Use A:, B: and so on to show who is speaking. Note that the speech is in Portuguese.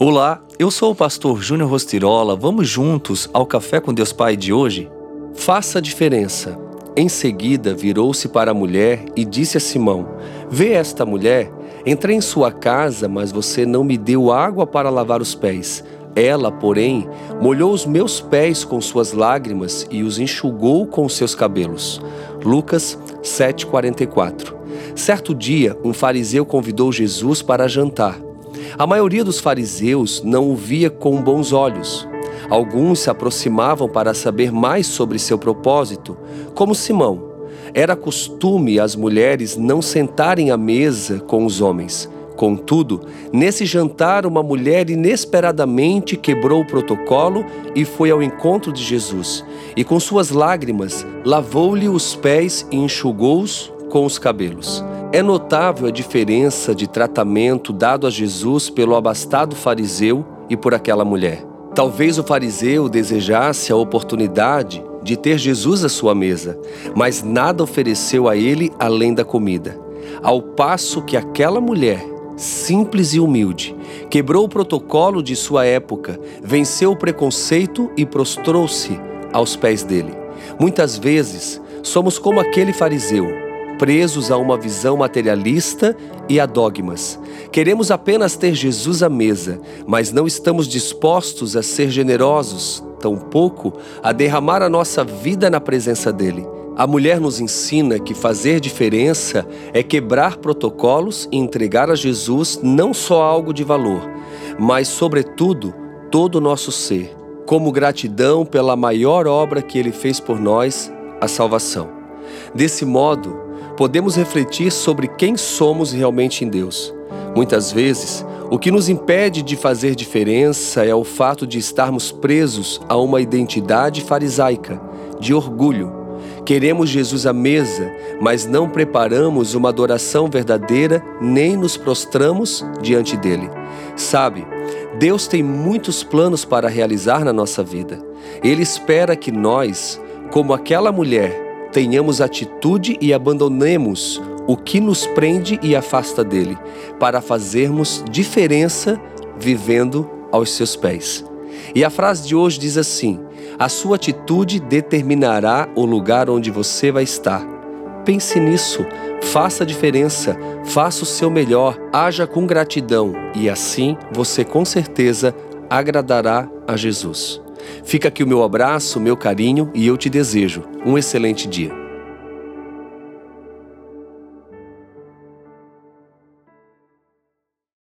A: Olá, eu sou o pastor Júnior Rostirola. Vamos juntos ao Café com Deus Pai de hoje? Faça a diferença. Em seguida, virou-se para a mulher e disse a Simão: Vê esta mulher? Entrei em sua casa, mas você não me deu água para lavar os pés. Ela, porém, molhou os meus pés com suas lágrimas e os enxugou com seus cabelos. Lucas 7:44. Certo dia, um fariseu convidou Jesus para jantar. A maioria dos fariseus não o via com bons olhos. Alguns se aproximavam para saber mais sobre seu propósito, como Simão. Era costume as mulheres não sentarem à mesa com os homens. Contudo, nesse jantar, uma mulher inesperadamente quebrou o protocolo e foi ao encontro de Jesus, e com suas lágrimas lavou-lhe os pés e enxugou-os com os cabelos. É notável a diferença de tratamento dado a Jesus pelo abastado fariseu e por aquela mulher. Talvez o fariseu desejasse a oportunidade de ter Jesus à sua mesa, mas nada ofereceu a ele além da comida. Ao passo que aquela mulher, simples e humilde, quebrou o protocolo de sua época, venceu o preconceito e prostrou-se aos pés dele. Muitas vezes somos como aquele fariseu presos a uma visão materialista e a dogmas. Queremos apenas ter Jesus à mesa, mas não estamos dispostos a ser generosos, tampouco a derramar a nossa vida na presença dele. A mulher nos ensina que fazer diferença é quebrar protocolos e entregar a Jesus não só algo de valor, mas, sobretudo, todo o nosso ser, como gratidão pela maior obra que ele fez por nós, a salvação. Desse modo, podemos refletir sobre quem somos realmente em Deus. Muitas vezes, o que nos impede de fazer diferença é o fato de estarmos presos a uma identidade farisaica, de orgulho. Queremos Jesus à mesa, mas não preparamos uma adoração verdadeira nem nos prostramos diante dele. Sabe, Deus tem muitos planos para realizar na nossa vida. Ele espera que nós, como aquela mulher, tenhamos atitude e abandonemos o que nos prende e afasta dele, para fazermos diferença vivendo aos seus pés. E a frase de hoje diz assim: A sua atitude determinará o lugar onde você vai estar. Pense nisso, faça a diferença, faça o seu melhor, haja com gratidão e assim você com certeza agradará a Jesus. Fica aqui o meu abraço, meu carinho e eu te desejo um excelente dia.